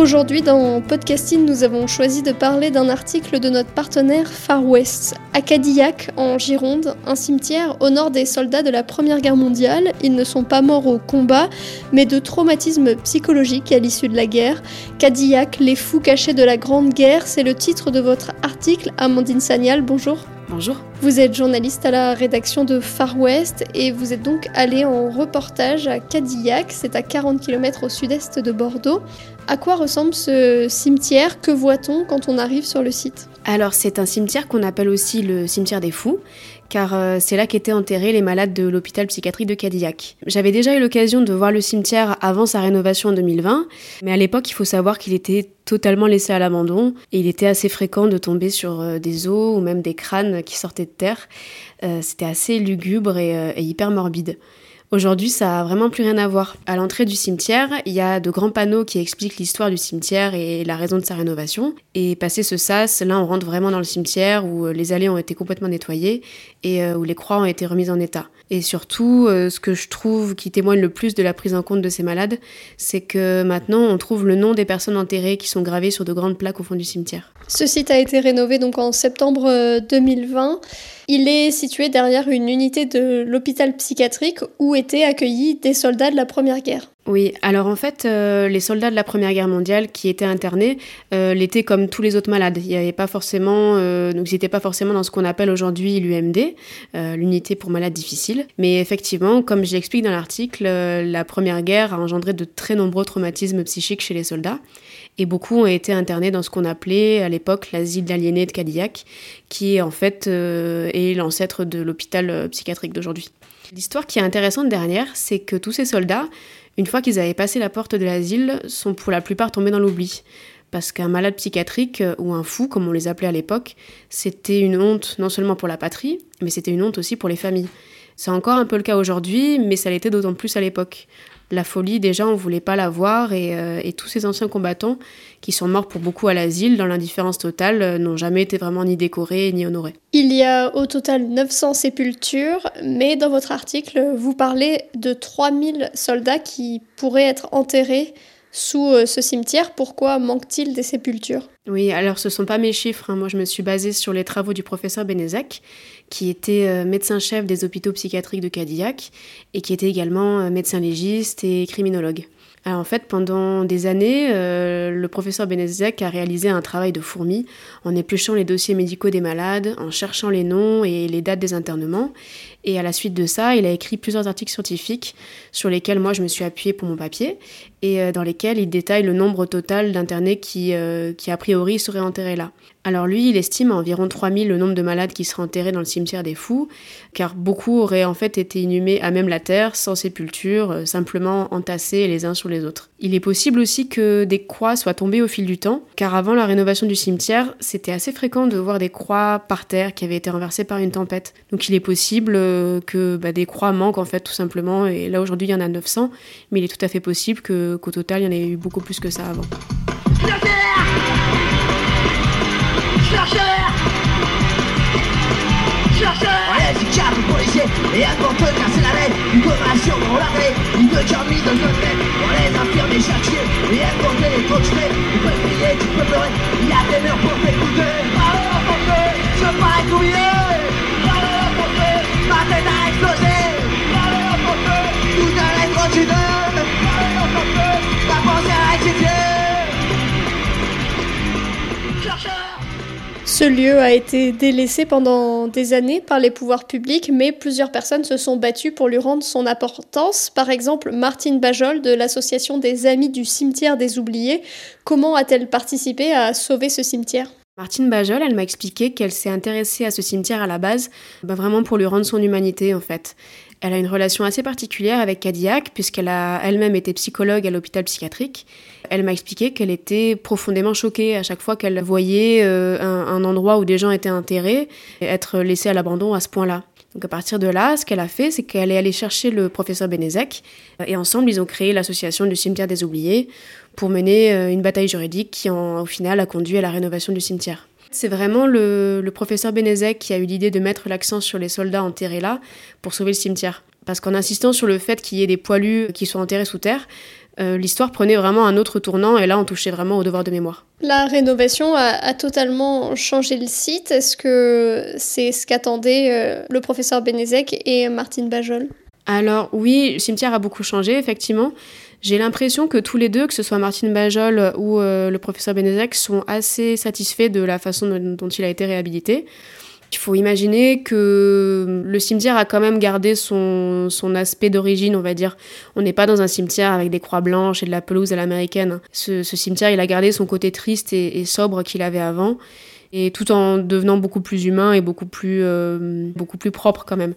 Aujourd'hui, dans Podcasting, nous avons choisi de parler d'un article de notre partenaire Far West. À Cadillac, en Gironde, un cimetière au nord des soldats de la Première Guerre mondiale. Ils ne sont pas morts au combat, mais de traumatismes psychologiques à l'issue de la guerre. Cadillac, les fous cachés de la Grande Guerre, c'est le titre de votre article. Amandine Sagnal, bonjour. Bonjour. Vous êtes journaliste à la rédaction de Far West et vous êtes donc allé en reportage à Cadillac, c'est à 40 km au sud-est de Bordeaux. À quoi ressemble ce cimetière Que voit-on quand on arrive sur le site Alors c'est un cimetière qu'on appelle aussi le cimetière des fous, car euh, c'est là qu'étaient enterrés les malades de l'hôpital psychiatrique de Cadillac. J'avais déjà eu l'occasion de voir le cimetière avant sa rénovation en 2020, mais à l'époque il faut savoir qu'il était totalement laissé à l'abandon et il était assez fréquent de tomber sur euh, des os ou même des crânes qui sortaient de terre. Euh, C'était assez lugubre et, et hyper morbide. Aujourd'hui, ça a vraiment plus rien à voir. À l'entrée du cimetière, il y a de grands panneaux qui expliquent l'histoire du cimetière et la raison de sa rénovation. Et passé ce sas, là, on rentre vraiment dans le cimetière où euh, les allées ont été complètement nettoyées et euh, où les croix ont été remises en état. Et surtout, euh, ce que je trouve qui témoigne le plus de la prise en compte de ces malades, c'est que maintenant, on trouve le nom des personnes enterrées qui sont gravées sur de grandes plaques au fond du cimetière. Ce site a été rénové donc en septembre euh, 2020. Il est situé derrière une unité de l'hôpital psychiatrique où étaient accueillis des soldats de la Première Guerre. Oui, alors en fait, euh, les soldats de la Première Guerre mondiale qui étaient internés euh, l'étaient comme tous les autres malades. Il avait pas forcément, euh, ils n'étaient pas forcément dans ce qu'on appelle aujourd'hui l'UMD, l'unité pour malades difficiles. Mais effectivement, comme je l'explique dans l'article, la Première Guerre a engendré de très nombreux traumatismes psychiques chez les soldats. Et beaucoup ont été internés dans ce qu'on appelait à l'époque l'asile d'aliénés de Cadillac, qui est en fait est l'ancêtre de l'hôpital psychiatrique d'aujourd'hui. L'histoire qui est intéressante derrière, c'est que tous ces soldats, une fois qu'ils avaient passé la porte de l'asile, sont pour la plupart tombés dans l'oubli. Parce qu'un malade psychiatrique euh, ou un fou, comme on les appelait à l'époque, c'était une honte non seulement pour la patrie, mais c'était une honte aussi pour les familles. C'est encore un peu le cas aujourd'hui, mais ça l'était d'autant plus à l'époque. La folie, déjà, on voulait pas la voir et, euh, et tous ces anciens combattants qui sont morts pour beaucoup à l'asile, dans l'indifférence totale, euh, n'ont jamais été vraiment ni décorés ni honorés. Il y a au total 900 sépultures, mais dans votre article, vous parlez de 3000 soldats qui pourraient être enterrés sous euh, ce cimetière. Pourquoi manque-t-il des sépultures? Oui, alors ce sont pas mes chiffres. hein. Moi, je me suis basée sur les travaux du professeur Benezek, qui était euh, médecin-chef des hôpitaux psychiatriques de Cadillac et qui était également euh, médecin légiste et criminologue. Alors en fait, pendant des années, le professeur Benezek a réalisé un travail de fourmi en épluchant les dossiers médicaux des malades, en cherchant les noms et les dates des internements. Et à la suite de ça, il a écrit plusieurs articles scientifiques sur lesquels moi je me suis appuyée pour mon papier et euh, dans lesquels il détaille le nombre total d'internés qui, euh, qui a priori seraient enterrés là. Alors lui, il estime à environ 3000 le nombre de malades qui seraient enterrés dans le cimetière des fous, car beaucoup auraient en fait été inhumés à même la terre, sans sépulture, euh, simplement entassés les uns sur les autres. Il est possible aussi que des croix soient tombées au fil du temps, car avant la rénovation du cimetière, c'était assez fréquent de voir des croix par terre qui avaient été renversées par une tempête. Donc il est possible que bah, des croix manquent en fait tout simplement, et là aujourd'hui il y en a 900, mais il est tout à fait possible que- qu'au total il y en ait eu beaucoup plus que ça avant. Enlève Ce lieu a été délaissé pendant des années par les pouvoirs publics, mais plusieurs personnes se sont battues pour lui rendre son importance. Par exemple, Martine Bajol de l'association des Amis du cimetière des oubliés. Comment a-t-elle participé à sauver ce cimetière? Martine Bajol, elle m'a expliqué qu'elle s'est intéressée à ce cimetière à la base, bah vraiment pour lui rendre son humanité en fait. Elle a une relation assez particulière avec Cadillac, puisqu'elle a elle-même été psychologue à l'hôpital psychiatrique. Elle m'a expliqué qu'elle était profondément choquée à chaque fois qu'elle voyait euh, un, endroit où des gens étaient enterrés être laissés à l'abandon à ce point-là. Donc à partir de là, ce qu'elle a fait, c'est qu'elle est allée chercher le professeur Benezek, et ensemble, ils ont créé l'association du cimetière des oubliés pour mener euh, une bataille juridique qui, au final, a conduit à la rénovation du cimetière. C'est vraiment le, le, professeur Benezek qui a eu l'idée de mettre l'accent sur les soldats enterrés là pour sauver le cimetière. Parce qu'en insistant sur le fait qu'il y ait des poilus qui soient enterrés sous terre, euh, l'histoire prenait vraiment un autre tournant et là on touchait vraiment au devoir de mémoire. La rénovation a, a totalement changé le site. Est-ce que c'est ce qu'attendaient euh, le professeur Benezek et Martine Bajol? Alors oui, le cimetière a beaucoup changé effectivement. J'ai l'impression que tous les deux, que ce soit Martine Bajol ou euh, le professeur Benezek, sont assez satisfaits de la façon dont, dont il a été réhabilité. Il faut imaginer que le cimetière a quand même gardé son, son aspect d'origine, on va dire. On n'est pas dans un cimetière avec des croix blanches et de la pelouse à l'américaine. Ce, cimetière, il a gardé son côté triste et sobre qu'il avait avant et tout en devenant beaucoup plus humain et beaucoup plus, euh, beaucoup plus propre quand même.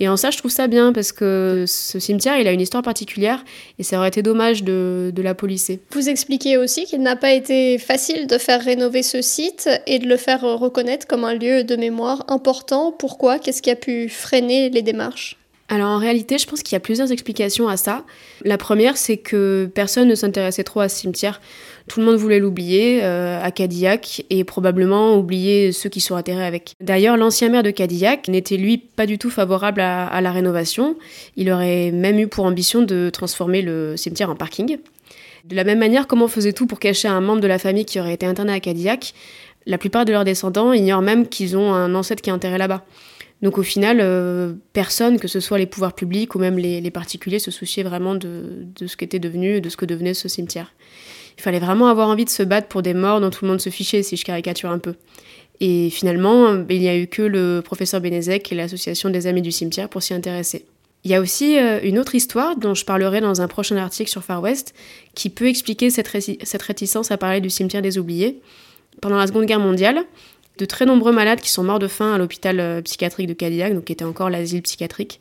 Et en ça, je trouve ça bien parce que ce cimetière, il a une histoire particulière et ça aurait été dommage de, de la polisser. Vous expliquez aussi qu'il n'a pas été facile de faire rénover ce site et de le faire reconnaître comme un lieu de mémoire important. Pourquoi? Qu'est-ce qui a pu freiner les démarches? Alors en réalité, je pense qu'il y a plusieurs explications à ça. La première, c'est que personne ne s'intéressait trop à ce cimetière. Tout le monde voulait l'oublier euh, à Cadillac et probablement oublier ceux qui sont atterrés avec. D'ailleurs, l'ancien maire de Cadillac n'était lui pas du tout favorable à, la rénovation. Il aurait même eu pour ambition de transformer le cimetière en parking. De la même manière, comme on faisait tout pour cacher un membre de la famille qui aurait été interné à Cadillac, la plupart de leurs descendants ignorent même qu'ils ont un ancêtre qui est enterré là-bas. Donc au final, euh, personne, que ce soit les pouvoirs publics ou même les, particuliers, se souciait vraiment de, ce qu'était devenu, de ce que devenait ce cimetière. Il fallait vraiment avoir envie de se battre pour des morts dont tout le monde se fichait, si je caricature un peu. Et finalement, il n'y a eu que le professeur Benezek et l'association des Amis du Cimetière pour s'y intéresser. Il y a aussi euh, une autre histoire dont je parlerai dans un prochain article sur Far West qui peut expliquer cette réticence à parler du cimetière des oubliés. Pendant la Seconde Guerre mondiale, de très nombreux malades qui sont morts de faim à l'hôpital euh, psychiatrique de Cadillac, donc qui était encore l'asile psychiatrique.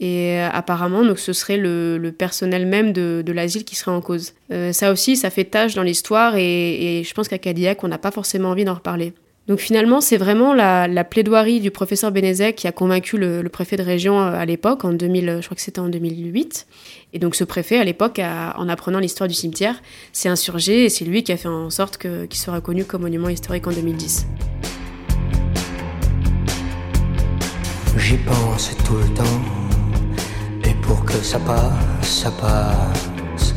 Et euh, apparemment, donc, ce serait le, personnel même de, l'asile qui serait en cause. Euh, ça aussi, ça fait tâche dans l'histoire et, je pense qu'à Cadillac, on n'a pas forcément envie d'en reparler. Donc finalement, c'est vraiment la, la, plaidoirie du professeur Benezek qui a convaincu le, préfet de région à l'époque, en 2000, je crois que c'était en 2008. Et donc ce préfet, à l'époque, en apprenant l'histoire du cimetière, s'est insurgé et c'est lui qui a fait en sorte qu'il qu soit reconnu comme monument historique en 2010. J'y pense tout le temps, et pour que ça passe, ça passe,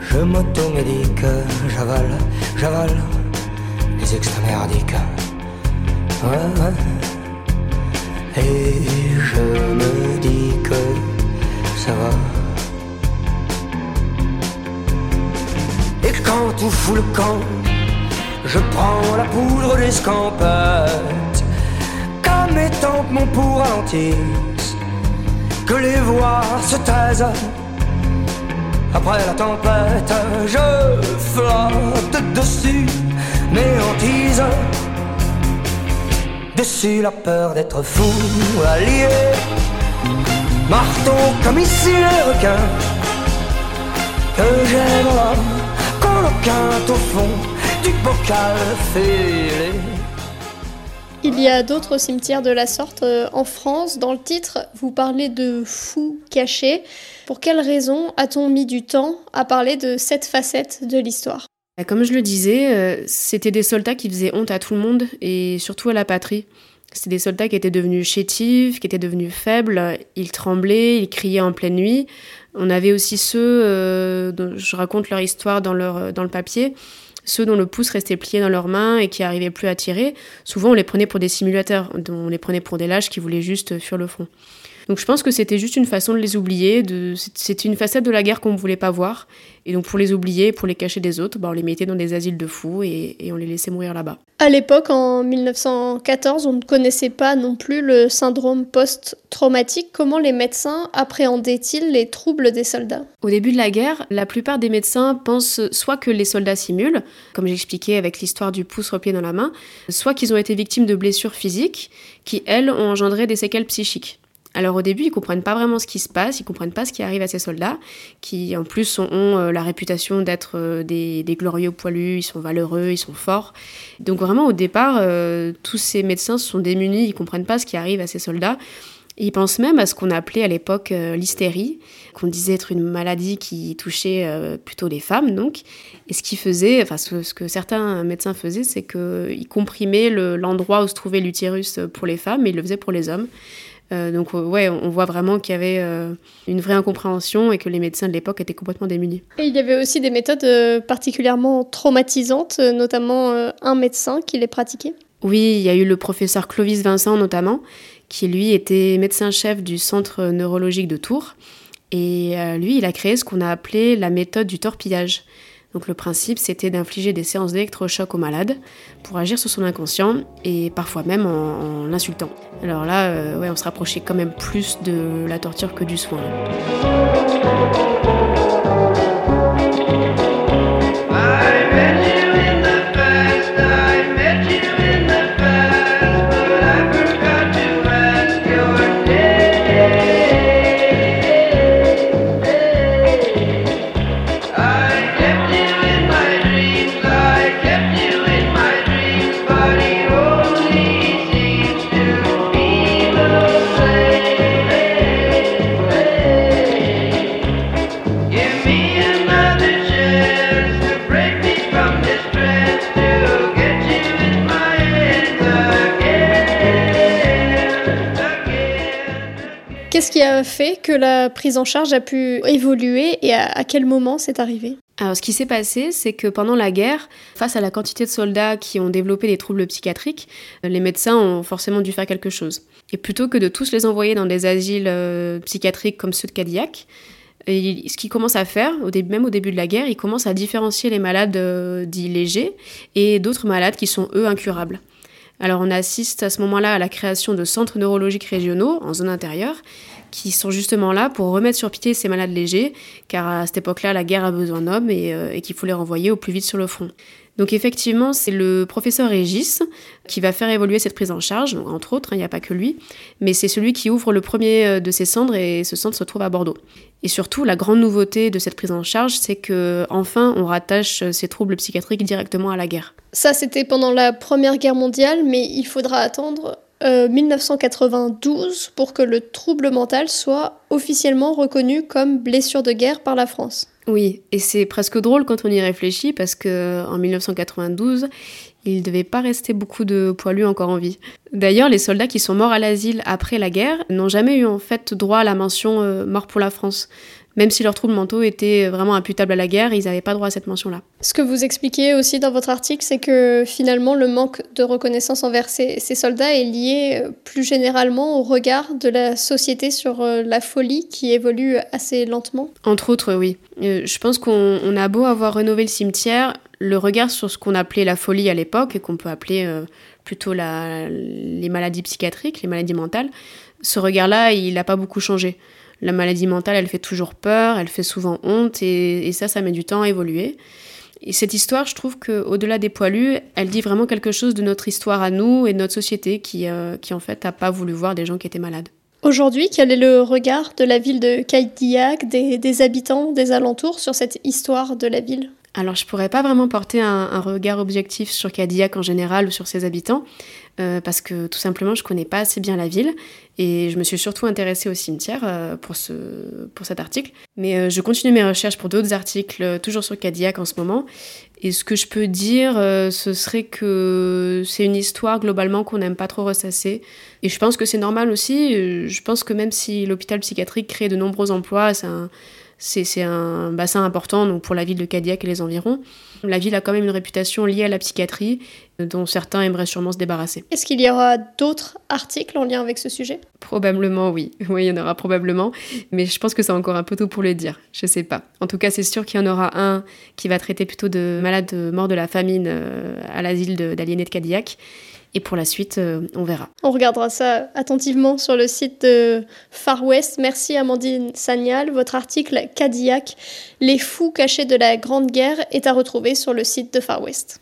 je m'automédique, j'avale, j'avale les extra merdiques. Ouais, ouais. Et je me dis que ça va. Et quand tout fout le camp, je prends la poudre d'escampette. Comme étant que mon pouls ralentisse, que les voix se taisent. Après la tempête, je flotte dessus hantises. Dessus la peur d'être fou, allié. Marteau comme ici les requins, que j'aime l'homme quinte au fond du bocal fêlé. Il y a d'autres cimetières de la sorte euh, en France. Dans le titre, vous parlez de fous cachés. Pour quelle raison a-t-on mis du temps à parler de cette facette de l'histoire? Comme je le disais, euh, c'était des soldats qui faisaient honte à tout le monde et surtout à la patrie. C'était des soldats qui étaient devenus chétifs, qui étaient devenus faibles, ils tremblaient, ils criaient en pleine nuit. On avait aussi ceux, euh, je raconte leur histoire dans, leur, dans le papier, ceux dont le pouce restait plié dans leurs mains et qui n'arrivaient plus à tirer. Souvent, on les prenait pour des simulateurs, on les prenait pour des lâches qui voulaient juste fuir le front. Donc je pense que c'était juste une façon de les oublier, de... c'était une facette de la guerre qu'on ne voulait pas voir. Et donc pour les oublier, pour les cacher des autres, bah on les mettait dans des asiles de fous et, et on les laissait mourir là-bas. À l'époque, en 1914, on ne connaissait pas non plus le syndrome post-traumatique. Comment les médecins appréhendaient-ils les troubles des soldats? Au début de la guerre, la plupart des médecins pensent soit que les soldats simulent, comme j'expliquais avec l'histoire du pouce replié dans la main, soit qu'ils ont été victimes de blessures physiques qui, elles, ont engendré des séquelles psychiques. Alors au début, ils comprennent pas vraiment ce qui se passe, ils comprennent pas ce qui arrive à ces soldats, qui en plus ont, euh, la réputation d'être euh, des, glorieux poilus, ils sont valeureux, ils sont forts. Donc vraiment au départ, euh, tous ces médecins sont démunis, ils comprennent pas ce qui arrive à ces soldats. ils pensent même à ce qu'on appelait à l'époque l'hystérie, qu'on disait être une maladie qui touchait plutôt les femmes, donc. Et ce qu'ils faisaient, enfin ce, que certains médecins faisaient, c'est qu'ils comprimaient l'endroit où se trouvait l'utérus pour les femmes, et ils le faisaient pour les hommes. Euh, donc euh, ouais, on voit vraiment qu'il y avait euh, une vraie incompréhension et que les médecins de l'époque étaient complètement démunis. Et il y avait aussi des méthodes particulièrement traumatisantes, notamment un médecin qui les pratiquait. Oui, il y a eu le professeur Clovis Vincent notamment, qui lui était médecin-chef du centre neurologique de Tours. Et lui, il a créé ce qu'on a appelé la méthode du torpillage. Donc le principe, c'était d'infliger des séances d'électrochoc au malade pour agir sur son inconscient et parfois même en, l'insultant. Alors là, euh, ouais, on se rapprochait quand même plus de la torture que du soin. Que la prise en charge a pu évoluer et à, quel moment c'est arrivé alors, ce qui s'est passé, c'est que pendant la guerre, face à la quantité de soldats qui ont développé des troubles psychiatriques, les médecins ont forcément dû faire quelque chose. Et plutôt que de tous les envoyer dans des asiles euh, psychiatriques comme ceux de Cadillac, ce qu'ils commencent à faire, même au début de la guerre, ils commencent à différencier les malades euh, dits légers et d'autres malades qui sont, eux, incurables. Alors on assiste à ce moment-là à la création de centres neurologiques régionaux en zone intérieure qui sont justement là pour remettre sur pied ces malades légers, car à cette époque-là, la guerre a besoin d'hommes et, euh, et qu'il faut les renvoyer au plus vite sur le front. Donc effectivement, c'est le professeur Régis qui va faire évoluer cette prise en charge, entre autres, hein, il n'y a pas que lui, mais c'est celui qui ouvre le premier euh, de ces centres et ce centre se trouve à Bordeaux. Et surtout, la grande nouveauté de cette prise en charge, c'est que enfin, on rattache ces troubles psychiatriques directement à la guerre. Ça, c'était pendant la Première Guerre mondiale, mais il faudra attendre 1992 euh, pour que le trouble mental soit officiellement reconnu comme blessure de guerre par la France. Oui, et c'est presque drôle quand on y réfléchit parce que en 1992, il ne devait pas rester beaucoup de poilus encore en vie. D'ailleurs, les soldats qui sont morts à l'asile après la guerre n'ont jamais eu en fait droit à la mention euh, mort pour la France. Même si leurs troubles mentaux étaient vraiment imputables à la guerre, ils n'avaient pas droit à cette mention-là. Ce que vous expliquez aussi dans votre article, c'est que finalement le manque de reconnaissance envers ces, soldats est lié euh, plus généralement au regard de la société sur euh, la folie qui évolue assez lentement. Entre autres, oui. Euh, je pense qu'on a beau avoir rénové le cimetière, le regard sur ce qu'on appelait la folie à l'époque, et qu'on peut appeler plutôt les maladies psychiatriques, les maladies mentales, ce regard-là, il n'a pas beaucoup changé la maladie mentale, elle fait toujours peur, elle fait souvent honte, et, ça, ça met du temps à évoluer. Et cette histoire, je trouve qu'au-delà des poilus, elle dit vraiment quelque chose de notre histoire à nous et de notre société qui, euh, qui en fait, n'a pas voulu voir des gens qui étaient malades. Aujourd'hui, quel est le regard de la ville de des, des habitants des alentours sur cette histoire de la ville? Alors je pourrais pas vraiment porter un, regard objectif sur Cadillac en général ou sur ses habitants, euh, parce que tout simplement je connais pas assez bien la ville et je me suis surtout intéressée au cimetière euh, pour, ce, pour cet article. Mais euh, je continue mes recherches pour d'autres articles, toujours sur Cadillac en ce moment. Et ce que je peux dire, ce serait que c'est une histoire globalement qu'on n'aime pas trop ressasser. Et je pense que c'est normal aussi. Je pense que même si l'hôpital psychiatrique crée de nombreux emplois, c'est un C'est un bassin important donc pour la ville de Cadillac et les environs. La ville a quand même une réputation liée à la psychiatrie dont certains aimeraient sûrement se débarrasser. Est-ce qu'il y aura d'autres articles en lien avec ce sujet? Probablement oui. Oui, il y en aura probablement. Mais je pense que c'est encore un peu tôt pour le dire. Je sais pas. En tout cas, c'est sûr qu'il y en aura un qui va traiter plutôt de malades morts de la famine euh, à l'asile d'aliénés de Cadillac et pour la suite, euh, on verra. On regardera ça attentivement sur le site de Far West. Merci Amandine Sagnal. Votre article Cadillac, les fous cachés de la Grande Guerre, est à retrouver sur le site de Far West.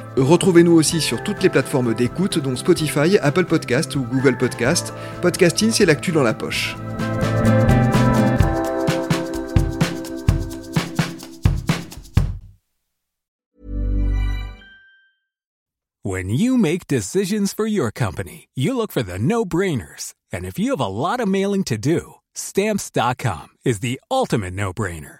Retrouvez-nous aussi sur toutes les plateformes d'écoute, dont Spotify, Apple Podcast ou Google Podcast. Podcasting, c'est l'actu dans la poche. When you make decisions for your company, you look for the no-brainers. And if you have a lot of mailing to do, stamps.com is the ultimate no-brainer.